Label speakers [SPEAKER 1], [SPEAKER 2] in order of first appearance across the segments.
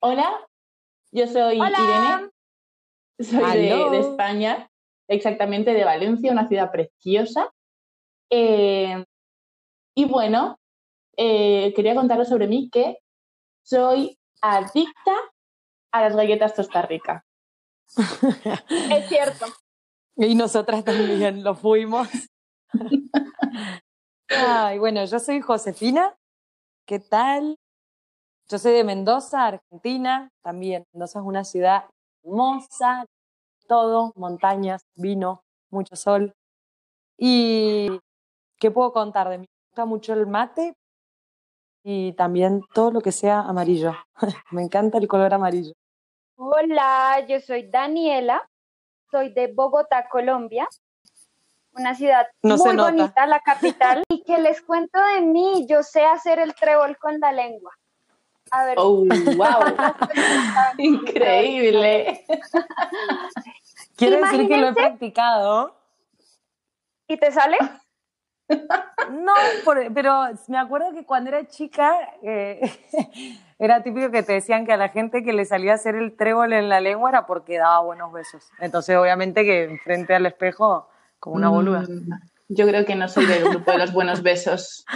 [SPEAKER 1] Hola, yo soy Irene, soy de, España, exactamente de Valencia, una ciudad preciosa. Eh, y bueno, eh, quería contaros sobre mí que soy adicta a las galletas Costa Rica.
[SPEAKER 2] es cierto.
[SPEAKER 3] Y nosotras también lo fuimos. Ay, bueno, yo soy Josefina. ¿Qué tal? Yo soy de Mendoza, Argentina. También Mendoza es una ciudad hermosa, todo, montañas, vino, mucho sol. ¿Y qué puedo contar de mí? Me gusta mucho el mate y también todo lo que sea amarillo. Me encanta el color amarillo.
[SPEAKER 2] Hola, yo soy Daniela, soy de Bogotá, Colombia una ciudad muy bonita, la capital. y que les cuento de mí, yo sé hacer el trébol con la lengua.
[SPEAKER 1] A ver. Oh, wow. Increíble.
[SPEAKER 3] Quiero decir que lo he practicado.
[SPEAKER 2] ¿Y te sale?
[SPEAKER 3] No, pero me acuerdo que cuando era chica eh, era típico que te decían que a la gente que le salía a hacer el trébol en la lengua era porque daba buenos besos. Entonces, obviamente que frente al espejo como una boluda. Mm,
[SPEAKER 1] yo creo que no soy del grupo de los buenos besos.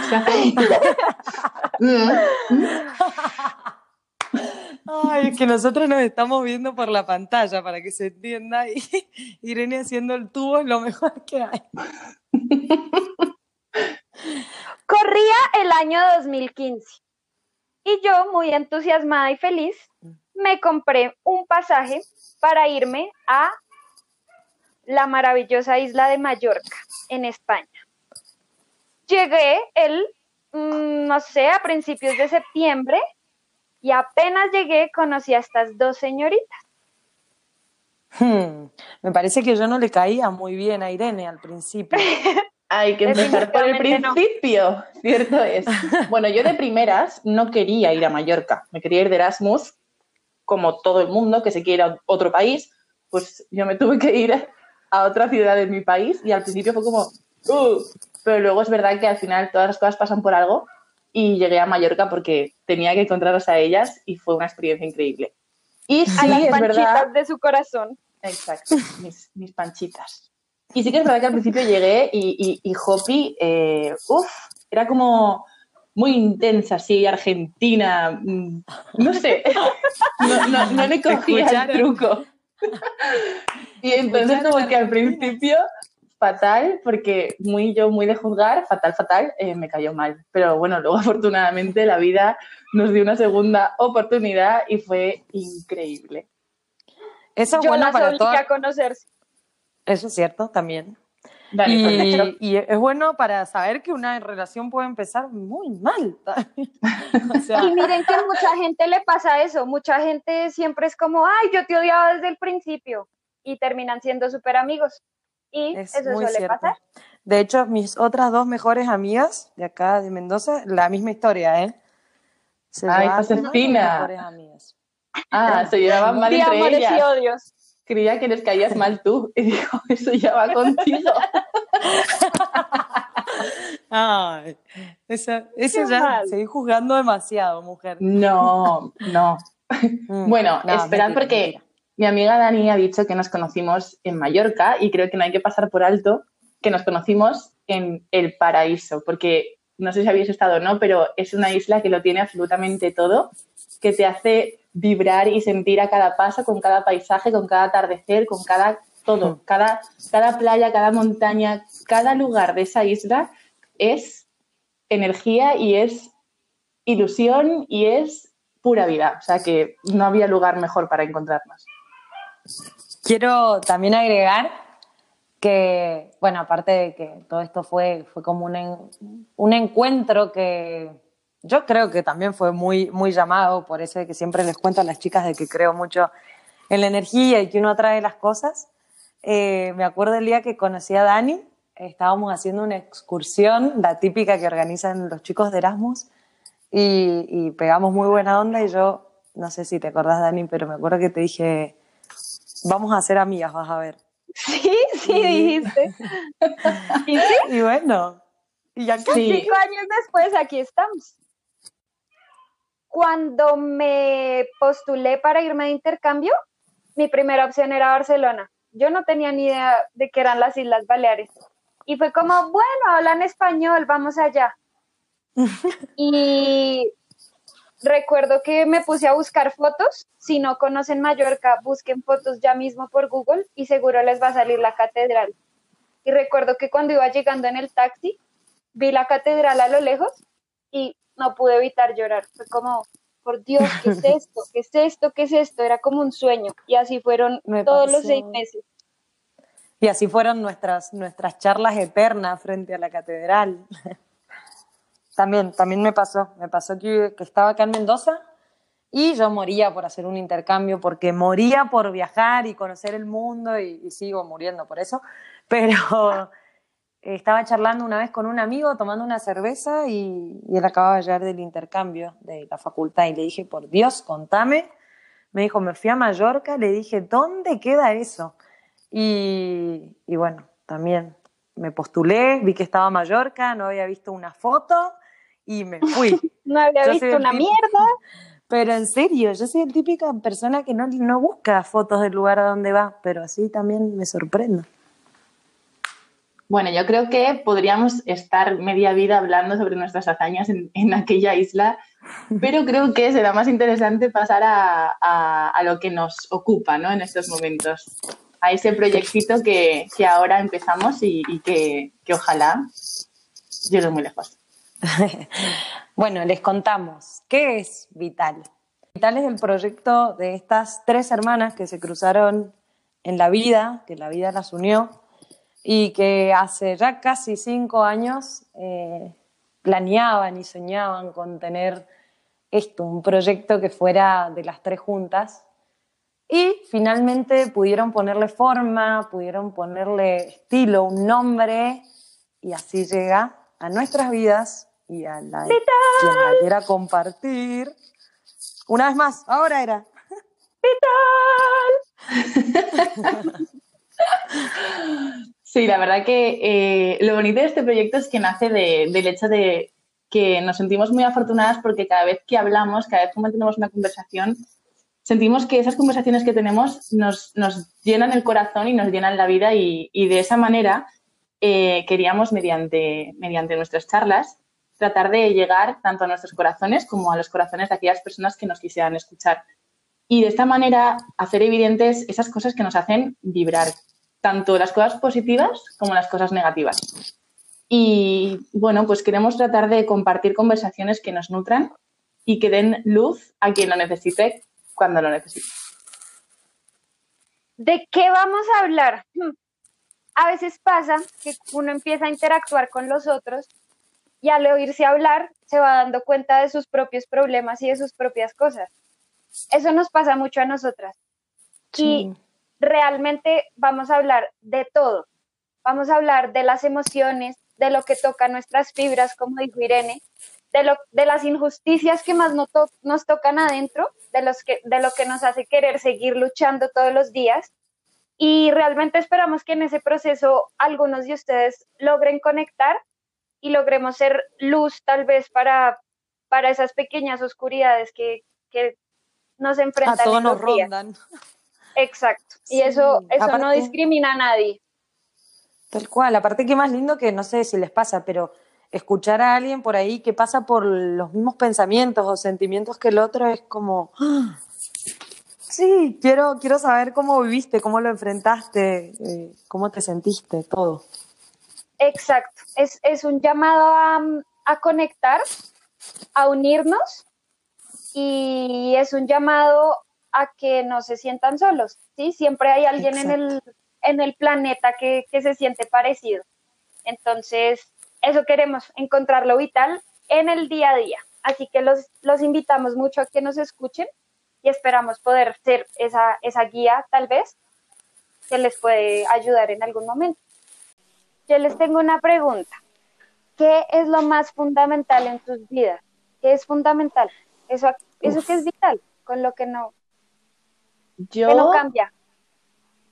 [SPEAKER 3] Es que nosotros nos estamos viendo por la pantalla para que se entienda y Irene haciendo el tubo es lo mejor que hay.
[SPEAKER 2] Corría el año 2015 y yo, muy entusiasmada y feliz, me compré un pasaje para irme a la maravillosa isla de Mallorca, en España. Llegué el, mm, no sé, a principios de septiembre y apenas llegué conocí a estas dos señoritas.
[SPEAKER 3] Hmm, me parece que yo no le caía muy bien a Irene al principio.
[SPEAKER 1] Hay que empezar por el principio, cierto es. Bueno, yo de primeras no quería ir a Mallorca, me quería ir de Erasmus, como todo el mundo que se quiere ir a otro país, pues yo me tuve que ir a otra ciudad de mi país y al principio fue como, uh", pero luego es verdad que al final todas las cosas pasan por algo y llegué a Mallorca porque tenía que encontrarlas a ellas y fue una experiencia increíble. Y sí,
[SPEAKER 2] a las
[SPEAKER 1] es
[SPEAKER 2] panchitas de su corazón.
[SPEAKER 1] Exacto, mis, mis, panchitas. Y sí que es verdad que al principio llegué y, y, Hopi, eh, uff, era como muy intensa, así, argentina, mm, no sé, no, no, no le cogía el truco. y entonces como que al principio fatal, porque muy yo, muy de juzgar, fatal, fatal, eh, me cayó mal. Pero bueno, luego afortunadamente la vida nos dio una segunda oportunidad y fue increíble.
[SPEAKER 2] Eso es bueno para todos. conocerse.
[SPEAKER 3] Eso es cierto también. y, y, es bueno para saber que una relación puede empezar muy mal.
[SPEAKER 2] y miren que a mucha gente le pasa eso. Mucha gente siempre es como, ay, yo te odiaba desde el principio y terminan siendo súper amigos. Y eso suele pasar.
[SPEAKER 3] De hecho, mis otras dos mejores amigas de acá de Mendoza, la misma historia, ¿eh?
[SPEAKER 1] Se Ay, Josefina. Ah, se llevaban mal entre ellas. Y odios. Creía que les caías mal tú. Y dijo, eso ya va contigo.
[SPEAKER 3] Ay, eso, eso ya seguí juzgando demasiado, mujer.
[SPEAKER 1] No, no. Mm, bueno, esperad porque mi amiga Dani ha dicho que nos conocimos en Mallorca y creo que no hay que pasar por alto que nos conocimos en el paraíso, porque no sé si habéis estado o no, pero es una isla que lo tiene absolutamente todo, que te hace vibrar y sentir a cada paso, con cada paisaje, con cada atardecer, con cada todo, cada, cada playa, cada montaña, cada lugar de esa isla es energía y es ilusión y es pura vida. O sea que no había lugar mejor para encontrarnos.
[SPEAKER 3] Quiero también agregar que, bueno, aparte de que todo esto fue, fue como un, un encuentro que yo creo que también fue muy, muy llamado, por eso que siempre les cuento a las chicas de que creo mucho en la energía y que uno atrae las cosas. Eh, me acuerdo el día que conocí a Dani, estábamos haciendo una excursión, la típica que organizan los chicos de Erasmus, y, y pegamos muy buena onda y yo, no sé si te acordás Dani, pero me acuerdo que te dije, vamos a ser amigas, vas a ver.
[SPEAKER 2] Sí, sí, dijiste.
[SPEAKER 3] ¿Y, sí? y bueno,
[SPEAKER 2] y ya cinco años después aquí estamos. cuando me postulé para irme de intercambio, mi primera opción era Barcelona. Yo no tenía ni idea de que eran las Islas Baleares. Y fue como, bueno, hablan español, vamos allá. y recuerdo que me puse a buscar fotos. Si no conocen Mallorca, busquen fotos ya mismo por Google y seguro les va a salir la catedral. Y recuerdo que cuando iba llegando en el taxi, vi la catedral a lo lejos y no pude evitar llorar. Fue como, por Dios, ¿qué es esto? ¿Qué es esto? ¿Qué es esto? Era como un sueño. Y así fueron todos los seis meses.
[SPEAKER 3] Y así fueron nuestras, nuestras charlas eternas frente a la catedral. también, también me pasó. Me pasó que, que estaba acá en Mendoza y yo moría por hacer un intercambio, porque moría por viajar y conocer el mundo y, sigo muriendo por eso. Pero estaba charlando una vez con un amigo tomando una cerveza y, y, él acababa de llegar del intercambio de la facultad y le dije, por Dios, contame. Me dijo, me fui a Mallorca, le dije, ¿dónde queda eso? Y, bueno, también me postulé, vi que estaba Mallorca, no había visto una foto y me fui.
[SPEAKER 2] no había visto una mierda.
[SPEAKER 3] Pero en serio, yo soy el típica persona que no, no busca fotos del lugar a donde va, pero así también me sorprendo.
[SPEAKER 1] Bueno, yo creo que podríamos estar media vida hablando sobre nuestras hazañas en, en aquella isla, pero creo que será más interesante pasar a, a, a, lo que nos ocupa ¿no? en estos momentos a ese proyectito que, ahora empezamos y, que, ojalá llegue muy lejos.
[SPEAKER 3] bueno, les contamos, ¿qué es Vital? Vital es el proyecto de estas tres hermanas que se cruzaron en la vida, que la vida las unió y que hace ya casi cinco años eh, planeaban y soñaban con tener esto, un proyecto que fuera de las tres juntas y finalmente pudieron ponerle forma, pudieron ponerle estilo, un nombre, y así llega a nuestras vidas y a la la quiera compartir. Una vez más, ahora era.
[SPEAKER 1] ¡Vital! Sí, la verdad que eh, lo bonito de este proyecto es que nace del hecho de que nos sentimos muy afortunadas porque cada vez que hablamos, cada vez que mantenemos una conversación, sentimos que esas conversaciones que tenemos nos, llenan el corazón y nos llenan la vida y, de esa manera eh, queríamos, mediante, mediante nuestras charlas, tratar de llegar tanto a nuestros corazones como a los corazones de aquellas personas que nos quisieran escuchar. Y de esta manera hacer evidentes esas cosas que nos hacen vibrar, tanto las cosas positivas como las cosas negativas. Y bueno, pues queremos tratar de compartir conversaciones que nos nutran y que den luz a quien lo necesite cuando lo necesito.
[SPEAKER 2] ¿De qué vamos a hablar? A veces pasa que uno empieza a interactuar con los otros y al oírse hablar se va dando cuenta de sus propios problemas y de sus propias cosas. Eso nos pasa mucho a nosotras. Y realmente vamos a hablar de todo. Vamos a hablar de las emociones, de lo que toca nuestras fibras, como dijo Irene, de, lo, de las injusticias que más nos tocan adentro, de, los que, de lo que nos hace querer seguir luchando todos los días. Y realmente esperamos que en ese proceso algunos de ustedes logren conectar y logremos ser luz tal vez para, para esas pequeñas oscuridades que, que nos enfrentan.
[SPEAKER 3] A todos nos rondan.
[SPEAKER 2] Exacto. Y eso, eso no discrimina a nadie.
[SPEAKER 3] Tal cual. Aparte que más lindo que no sé si les pasa, pero escuchar a alguien por ahí que pasa por los mismos pensamientos o sentimientos que el otro es como, ¡Ah! sí, quiero, quiero saber cómo viviste, cómo lo enfrentaste, eh, cómo te sentiste, todo.
[SPEAKER 2] Exacto, es, un llamado a, conectar, a unirnos y es un llamado a que no se sientan solos, ¿sí? Siempre hay alguien en el, en el planeta que, que se siente parecido. Entonces, eso queremos, encontrar lo vital en el día a día. Así que los, los invitamos mucho a que nos escuchen y esperamos poder ser esa, esa guía tal vez que les puede ayudar en algún momento. Yo les tengo una pregunta. ¿Qué es lo más fundamental en tus vidas? ¿Qué es fundamental? Eso, eso que es vital, con lo que no, yo, no cambia.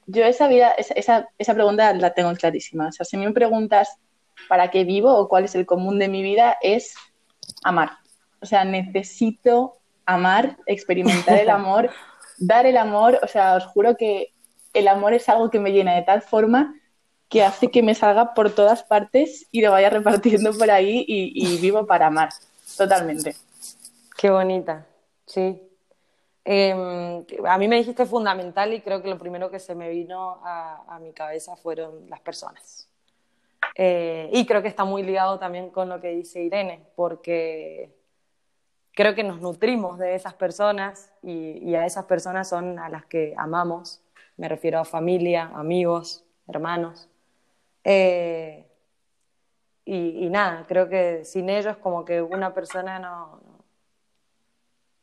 [SPEAKER 1] Yo esa vida, esa, esa, esa pregunta la tengo clarísima. O sea, si me preguntas para qué vivo o cuál es el común de mi vida es amar. O sea, necesito amar, experimentar el amor, dar el amor, o sea, os juro que el amor es algo que me llena de tal forma que hace que me salga por todas partes y lo vaya repartiendo por ahí y, vivo para amar, totalmente.
[SPEAKER 3] Qué bonita, sí. Em, a mí me dijiste fundamental y creo que lo primero que se me vino a, mi cabeza fueron las personas. Eh, y creo que está muy ligado también con lo que dice Irene, porque creo que nos nutrimos de esas personas y, y a esas personas son a las que amamos. Me refiero a familia, amigos, hermanos. Eh, y, nada, creo que sin ellos como que una persona no,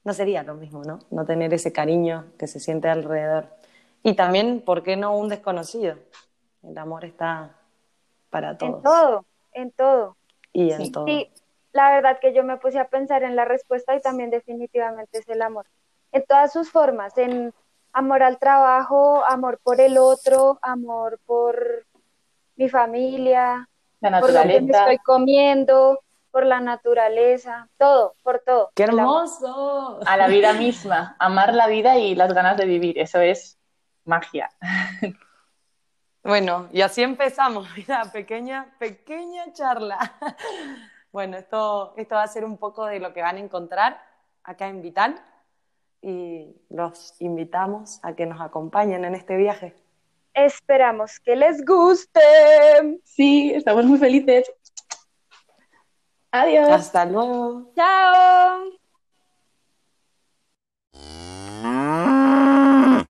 [SPEAKER 3] no, sería lo mismo, ¿no? No tener ese cariño que se siente alrededor. Y también, ¿por qué no un desconocido? El amor está para todos.
[SPEAKER 2] En todo, en todo.
[SPEAKER 3] Y en todo.
[SPEAKER 2] Sí, la verdad que yo me puse a pensar en la respuesta y también definitivamente es el amor. En todas sus formas, en amor al trabajo, amor por el otro, amor por mi familia, por lo que me estoy comiendo, por la naturaleza, todo, por todo.
[SPEAKER 3] ¡Qué hermoso!
[SPEAKER 1] A la vida misma, amar la vida y las ganas de vivir, eso es magia.
[SPEAKER 3] Bueno, y así empezamos, mira, pequeña, pequeña charla. Bueno, esto, esto va a ser un poco de lo que van a encontrar acá en Vital y los invitamos a que nos acompañen en este viaje.
[SPEAKER 2] Esperamos que les guste.
[SPEAKER 1] Sí, estamos muy felices. Adiós.
[SPEAKER 3] Hasta luego.
[SPEAKER 2] Chao.